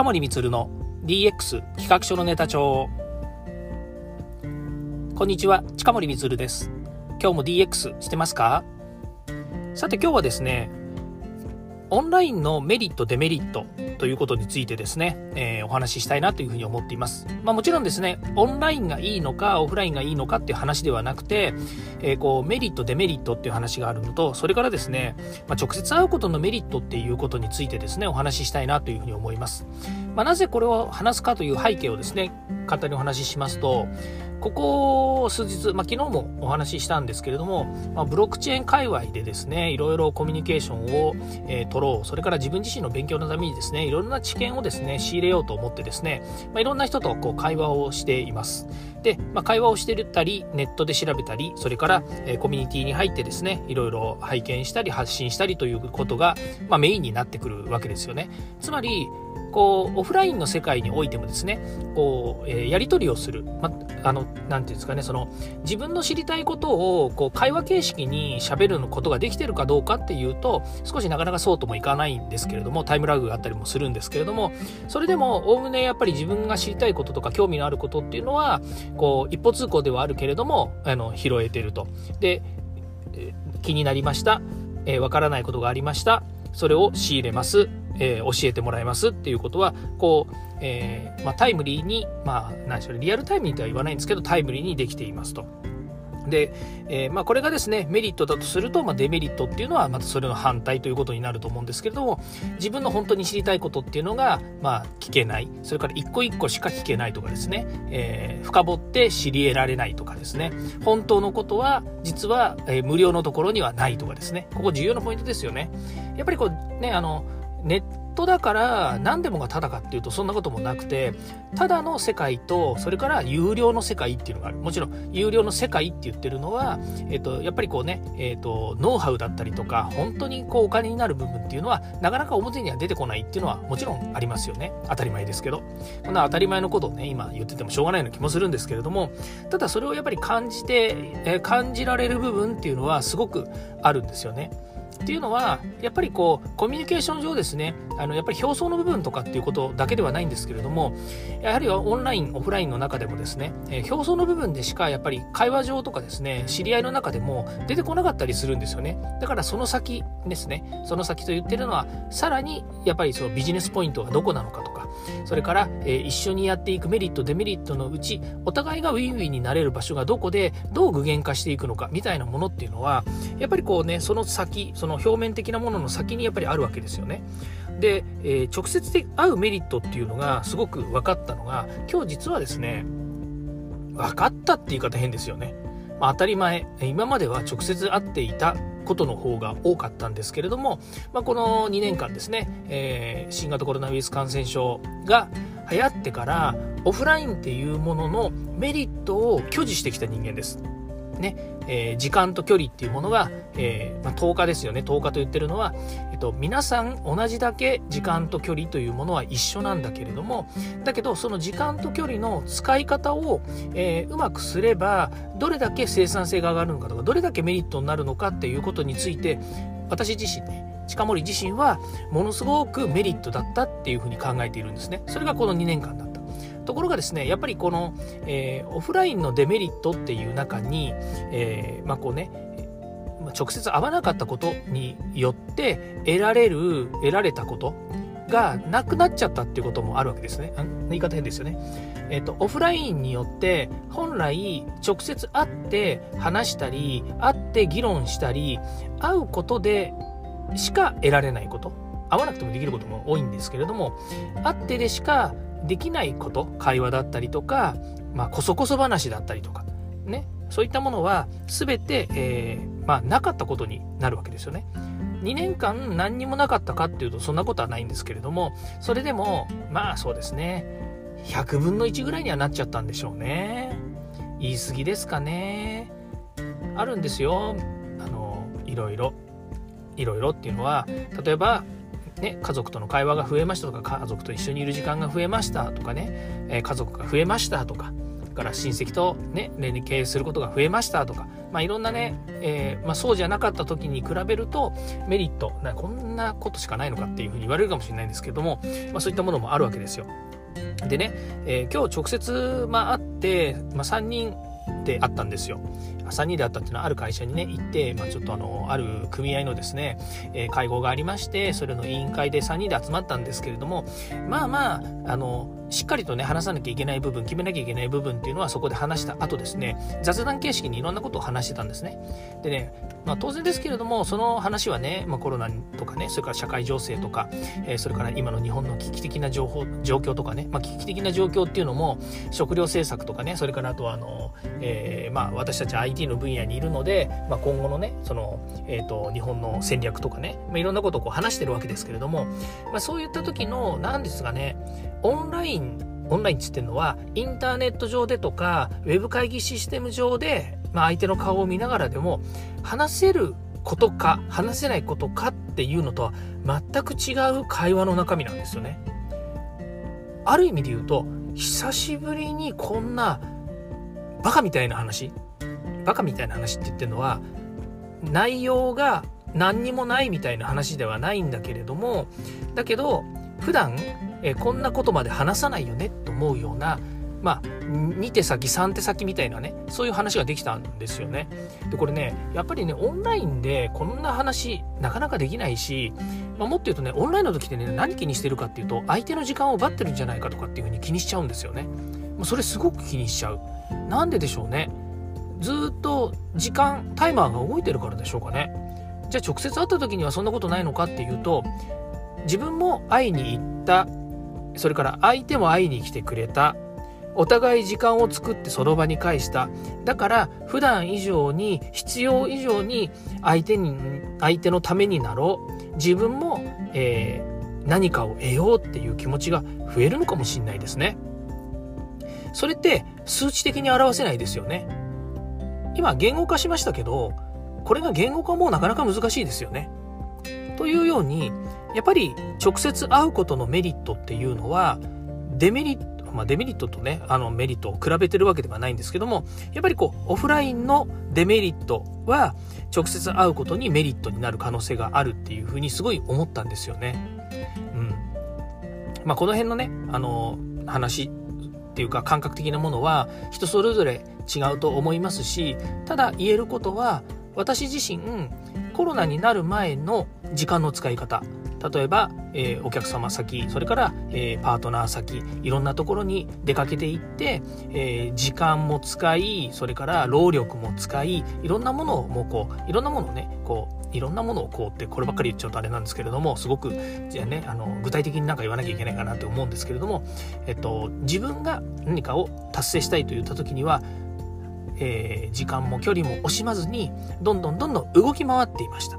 近森光の。DX 企画書のネタ帳。こんにちは近森光です。今日も DX してますか？さて今日はですねオンラインのメリットデメリット。ということについてですね、えー、お話ししたいなというふうに思っています。まあ、もちろんですね、オンラインがいいのかオフラインがいいのかっていう話ではなくて、えー、こうメリットデメリットっていう話があるのと、それからですね、まあ、直接会うことのメリットっていうことについてですね、お話ししたいなというふうに思います。まあ、なぜこれを話すかという背景をですね、簡単にお話ししますと、ここ数日、まあ、昨日もお話ししたんですけれども、まあ、ブロックチェーン界隈でですね、いろいろコミュニケーションを、えー、取ろう、それから自分自身の勉強のためにですね、いろんな知見をですね、仕入れようと思ってですね、まあ、いろんな人とこう会話をしています。で、まあ、会話をしてたり、ネットで調べたり、それから、えー、コミュニティに入ってですね、いろいろ拝見したり発信したりということが、まあ、メインになってくるわけですよね。つまり、こうオフラインの世界においてもですねこう、えー、やり取りをする、ま、あのなんていうんですかねその自分の知りたいことをこう会話形式にしゃべることができてるかどうかっていうと少しなかなかそうともいかないんですけれどもタイムラグがあったりもするんですけれどもそれでもおおむねやっぱり自分が知りたいこととか興味のあることっていうのはこう一歩通行ではあるけれどもあの拾えてると。で気になりました、えー、わからないことがありました。それを仕入れます。えー、教えてもらえますっていうことはこう、えー、まあ、タイムリーにまあ何でしょうリアルタイムにとは言わないんですけどタイムリーにできていますと。で、えー、まあ、これがですねメリットだとすると、まあ、デメリットっていうのはまたそれの反対ということになると思うんですけれども自分の本当に知りたいことっていうのが、まあ、聞けない。それから一個一個しか聞けないとかですね、えー、深掘って知り得られないとかですね。本当のことは実は、えー、無料のところにはないとかですね。ここ重要なポイントですよね。やっぱりこうねあのネットだから何でもがただかっていうとそんなこともなくてただの世界とそれから有料の世界っていうのがある。もちろん有料の世界って言ってるのは、えーと、やっぱりこうね、えーと、ノウハウだったりとか本当にこうお金になる部分っていうのはなかなか表には出てこないっていうのはもちろんありますよね。当たり前ですけど。こんな当たり前のことをね今言っててもしょうがないような気もするんですけれどもただそれをやっぱり感じて、えー、感じられる部分っていうのはすごくあるんですよね。っていうのはやっぱりこうコミュニケーション上ですねあのやっぱり表層の部分とかっていうことだけではないんですけれどもやはりオンラインオフラインの中でもですね、えー、表層の部分でしかやっぱり会話上とかですね知り合いの中でも出てこなかったりするんですよね。だからその先ですねその先と言ってるのはさらにやっぱりそのビジネスポイントはどこなのかとかそれから、えー、一緒にやっていくメリットデメリットのうちお互いがウィンウィンになれる場所がどこでどう具現化していくのかみたいなものっていうのはやっぱりこうねその先その表面的なものの先にやっぱりあるわけですよね。で、えー、直接的会うメリットっていうのがすごく分かったのが今日実はですね分かったって言い方変ですよね。まあ、当たり前今までは直接会っていたことの方が多かったんですけれども、まあ、この2年間ですね、えー、新型コロナウイルス感染症が流行ってからオフラインっていうもののメリットを拒否してきた人間です。ね、えー、時間と距離っていうものが、えー、まあ、10日ですよね。10日と言ってるのは、えっと、皆さん同じだけ時間と距離というものは一緒なんだけれども、だけど、その時間と距離の使い方を、えー、うまくすれば、どれだけ生産性が上がるのかとか、どれだけメリットになるのかっていうことについて、私自身ね、近森自身はものすごくメリットだったっていうふうに考えているんですね。それがこの2年間だ。ところがですねやっぱりこの、えー、オフラインのデメリットっていう中に、えー、まあこうね直接会わなかったことによって得られる得られたことがなくなっちゃったっていうこともあるわけですね。言い方変ですよね。えっ、と、オフラインによって本来直接会って話したり、会って議論したり、会うことでしか得られないこと。会わなくてもできることも多いんですけれども、会ってでしかできないこと会話だったりとか、まあ、こそこそ話だったりとかね。そういったものは全て、えー、まあ、なかったことになるわけですよね。2年間何にもなかったかっていうとそんなことはないんですけれどもそれでもまあそうですね。100分の1ぐらいにはなっちゃったんでしょうね。言い過ぎですかね。あるんですよ。あのいろいろ。いろいろっていうのは例えばね、家族との会話が増えましたとか家族と一緒にいる時間が増えましたとかね、え、家族が増えましたとかから親戚とね、連携することが増えましたとか、まあ、いろんなね、えー、まあ、そうじゃなかった時に比べるとメリット、なこんなことしかないのかっていうふうに言われるかもしれないんですけども、まあ、そういったものもあるわけですよ。でね、えー、今日直接、まあ、会って、まあ、3人であったんですよ。3人で会ったっていうのはある会社にね行って、まあ、ちょっとあのある組合のですね、えー、会合がありましてそれの委員会で3人で集まったんですけれどもまあまああのしっかりとね話さなきゃいけない部分決めなきゃいけない部分っていうのはそこで話した後ですね。雑談形式にいろんなことを話してたんですね。でね、まあ、当然ですけれどもその話はね、まあ、コロナとかねそれから社会情勢とか、えー、それから今の日本の危機的な情報状況とかね、まあ、危機的な状況っていうのも食料政策とかねそれからあとはあの、えー、まあ、私たち IT の分野にいるので、まあ、今後のねその、えーと、日本の戦略とかね、まあ、いろんなことをこう話してるわけですけれども、まあ、そういった時の何ですかねオンラインンオンラインっつってるのはインターネット上でとかウェブ会議システム上で、まあ、相手の顔を見ながらでも話せることか話せないことかっていうのとは全く違う会話の中身なんですよね。ある意味で言うと久しぶりにこんなバカみたいな話バカみたいな話って言ってるのは内容が何にもないみたいな話ではないんだけれどもだけど普段えこんなことまで話さないよねと思うようなまあ、2手先3手先みたいなねそういう話ができたんですよね。でこれねやっぱりねオンラインでこんな話なかなかできないし、まあ、もっと言うとねオンラインの時ってね何気にしてるかっていうと相手の時間を奪ってるんじゃないかとかっていうふうに気にしちゃうんですよね。まそれすごく気にしちゃう。なんででしょうね。ずっと時間タイマーが動いてるからでしょうかね。じゃあ直接会った時にはそんなことないのかっていうと自分も会いに行ったそれから相手も会いに来てくれた。お互い時間を作ってその場に返した。だから普段以上に必要以上に相手に相手のためになろう。自分も、えー、何かを得ようっていう気持ちが増えるのかもしれないですね。それって数値的に表せないですよね。今言語化しましたけどこれが言語化もなかなか難しいですよね。というようにやっぱり直接会うことのメリットっていうのはデメリットまあ、デメリットとねあのメリットを比べてるわけではないんですけどもやっぱりこうオフラインのデメリットは直接会うことにメリットになる可能性があるっていうふうにすごい思ったんですよね。うんまあ、この辺のねあの話っていうか感覚的なものは人それぞれ違うと思いますしただ言えることは私自身コロナになる前の時間の使い方例えば、えー、お客様先それから、えー、パートナー先いろんなところに出かけていって、えー、時間も使いそれから労力も使いいろんなものをもうこういろんなものをねこういろんなものをこうってこればっかり言っちゃうとあれなんですけれどもすごくじゃあねあの具体的に何か言わなきゃいけないかなと思うんですけれども、えっと、自分が何かを達成したいと言った時にはえー、時間も距離も惜しまずにどんどんどんどん動き回っていました。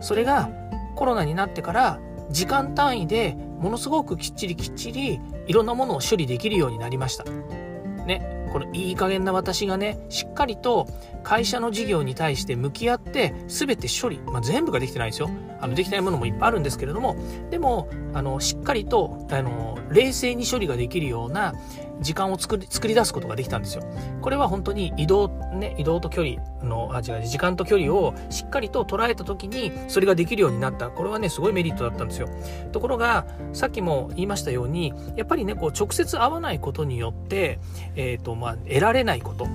それがコロナになってから時間単位でものすごくきっちりきっちりいろんなものを処理できるようになりました。ねこのいい加減な私がねしっかりと会社の事業に対して向き合って全て処理、まあ、全部ができてないですよ。あのできないものもいっぱいあるんですけれどもでもあのしっかりとあの冷静に処理ができるような時間を作り作り出すことができたんですよ。これは本当に移動、ね、移動と距離の、あ、違う、時間と距離をしっかりと捉えた時に、それができるようになった。これはね、すごいメリットだったんですよ。ところが、さっきも言いましたように、やっぱりね、こう、直接会わないことによって、えっ、ー、と、まあ、得られないこと。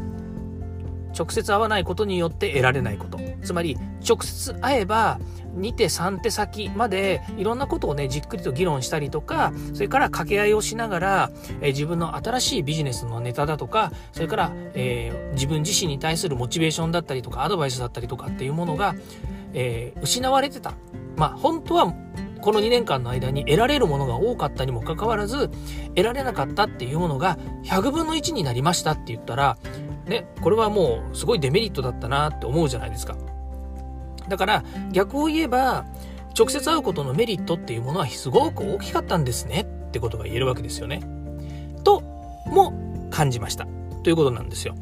直接会わないことによって得られないこと。つまり、直接会えば、2手3手先までいろんなことをねじっくりと議論したりとかそれから掛け合いをしながら、え、自分の新しいビジネスのネタだとかそれから、えー、自分自身に対するモチベーションだったりとかアドバイスだったりとかっていうものが、えー、失われてたまあ本当はこの2年間の間に得られるものが多かったにもかかわらず得られなかったっていうものが100分の1になりましたって言ったらねこれはもうすごいデメリットだったなって思うじゃないですか。だから逆を言えば直接会うことのメリットっていうものはすごく大きかったんですねってことが言えるわけですよね。とも感じました。ということなんですよ。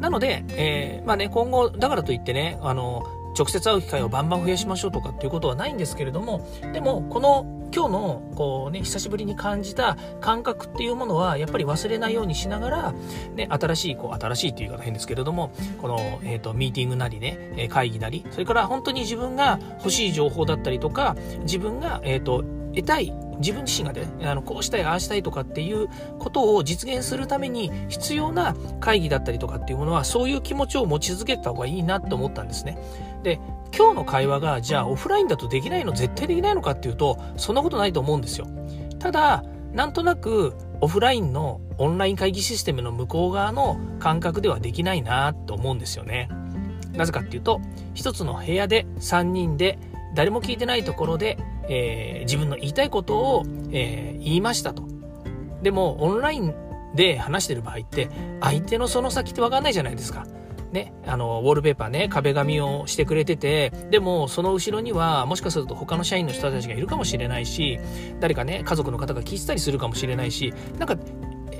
なので、えー、まあね、今後、だからといってね、あの、直接会う機会をバンバン増やしましょうとかっていうことはないんですけれどもでもこの今日のこうね久しぶりに感じた感覚っていうものはやっぱり忘れないようにしながら、ね、新しいこう新しいっていう言い方変ですけれどもこの、えーと、ミーティングなりね会議なりそれから本当に自分が欲しい情報だったりとか自分が、えーと得たい自分自身がねあのこうしたいああしたいとかっていうことを実現するために必要な会議だったりとかっていうものはそういう気持ちを持ち続けた方がいいなと思ったんですね。で今日の会話がじゃあオフラインだとできないの絶対できないのかっていうとそんなことないと思うんですよ。ただなんとなくオフラインのオンライン会議システムの向こう側の感覚ではできないなと思うんですよね。なぜかっていうと一つの部屋で3人で誰も聞いてないところでえー、自分の言いたいことを、えー、言いましたと。でも、オンラインで話してる場合って、相手のその先ってわかんないじゃないですか。ね、あの、ウォールペーパーね、壁紙をしてくれてて、でも、その後ろには、もしかすると他の社員の人たちがいるかもしれないし、誰かね、家族の方が聞いてたりするかもしれないし、なんか、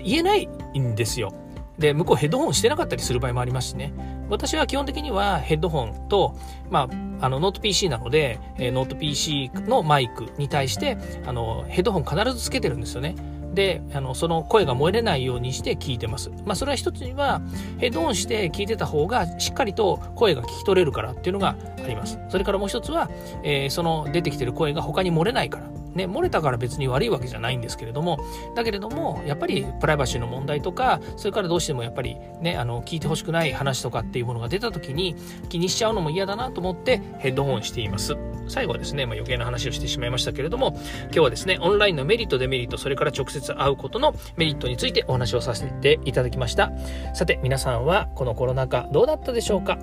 言えないんですよ。で、向こうヘッドホンしてなかったりする場合もありますしね。私は基本的にはヘッドホンと、まあ、あの、ノート PC なので、え、ノート PC のマイクに対して、あの、ヘッドホン必ずつけてるんですよね。で、あの、その声が漏れないようにして聞いてます。まあ、それは一つには、ヘッドホンして聞いてた方が、しっかりと声が聞き取れるからっていうのがあります。それからもう一つは、えー、その出てきてる声が他に漏れないから。ね、漏れたから別に悪いわけじゃないんですけれども、だけれども、やっぱりプライバシーの問題とか、それからどうしてもやっぱりね、あの、聞いてほしくない話とかっていうものが出た時に気にしちゃうのも嫌だなと思ってヘッドホンしています。最後はですね、まあ、余計な話をしてしまいましたけれども、今日はですね、オンラインのメリット、デメリット、それから直接会うことのメリットについてお話をさせていただきました。さて、皆さんはこのコロナ禍どうだったでしょうか？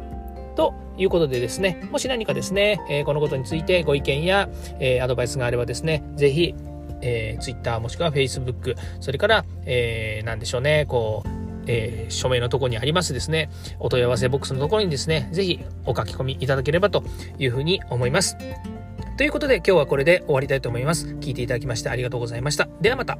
ということでですね、もし何かですね、えー、このことについてご意見や、えー、アドバイスがあればですね、ぜひ、えー、Twitter もしくは Facebook、それから、えー、何でしょうね、こう、えー、署名のとこにありますですね、お問い合わせボックスのところにですね、ぜひお書き込みいただければというふうに思います。ということで今日はこれで終わりたいと思います。聞いていただきましてありがとうございました。ではまた。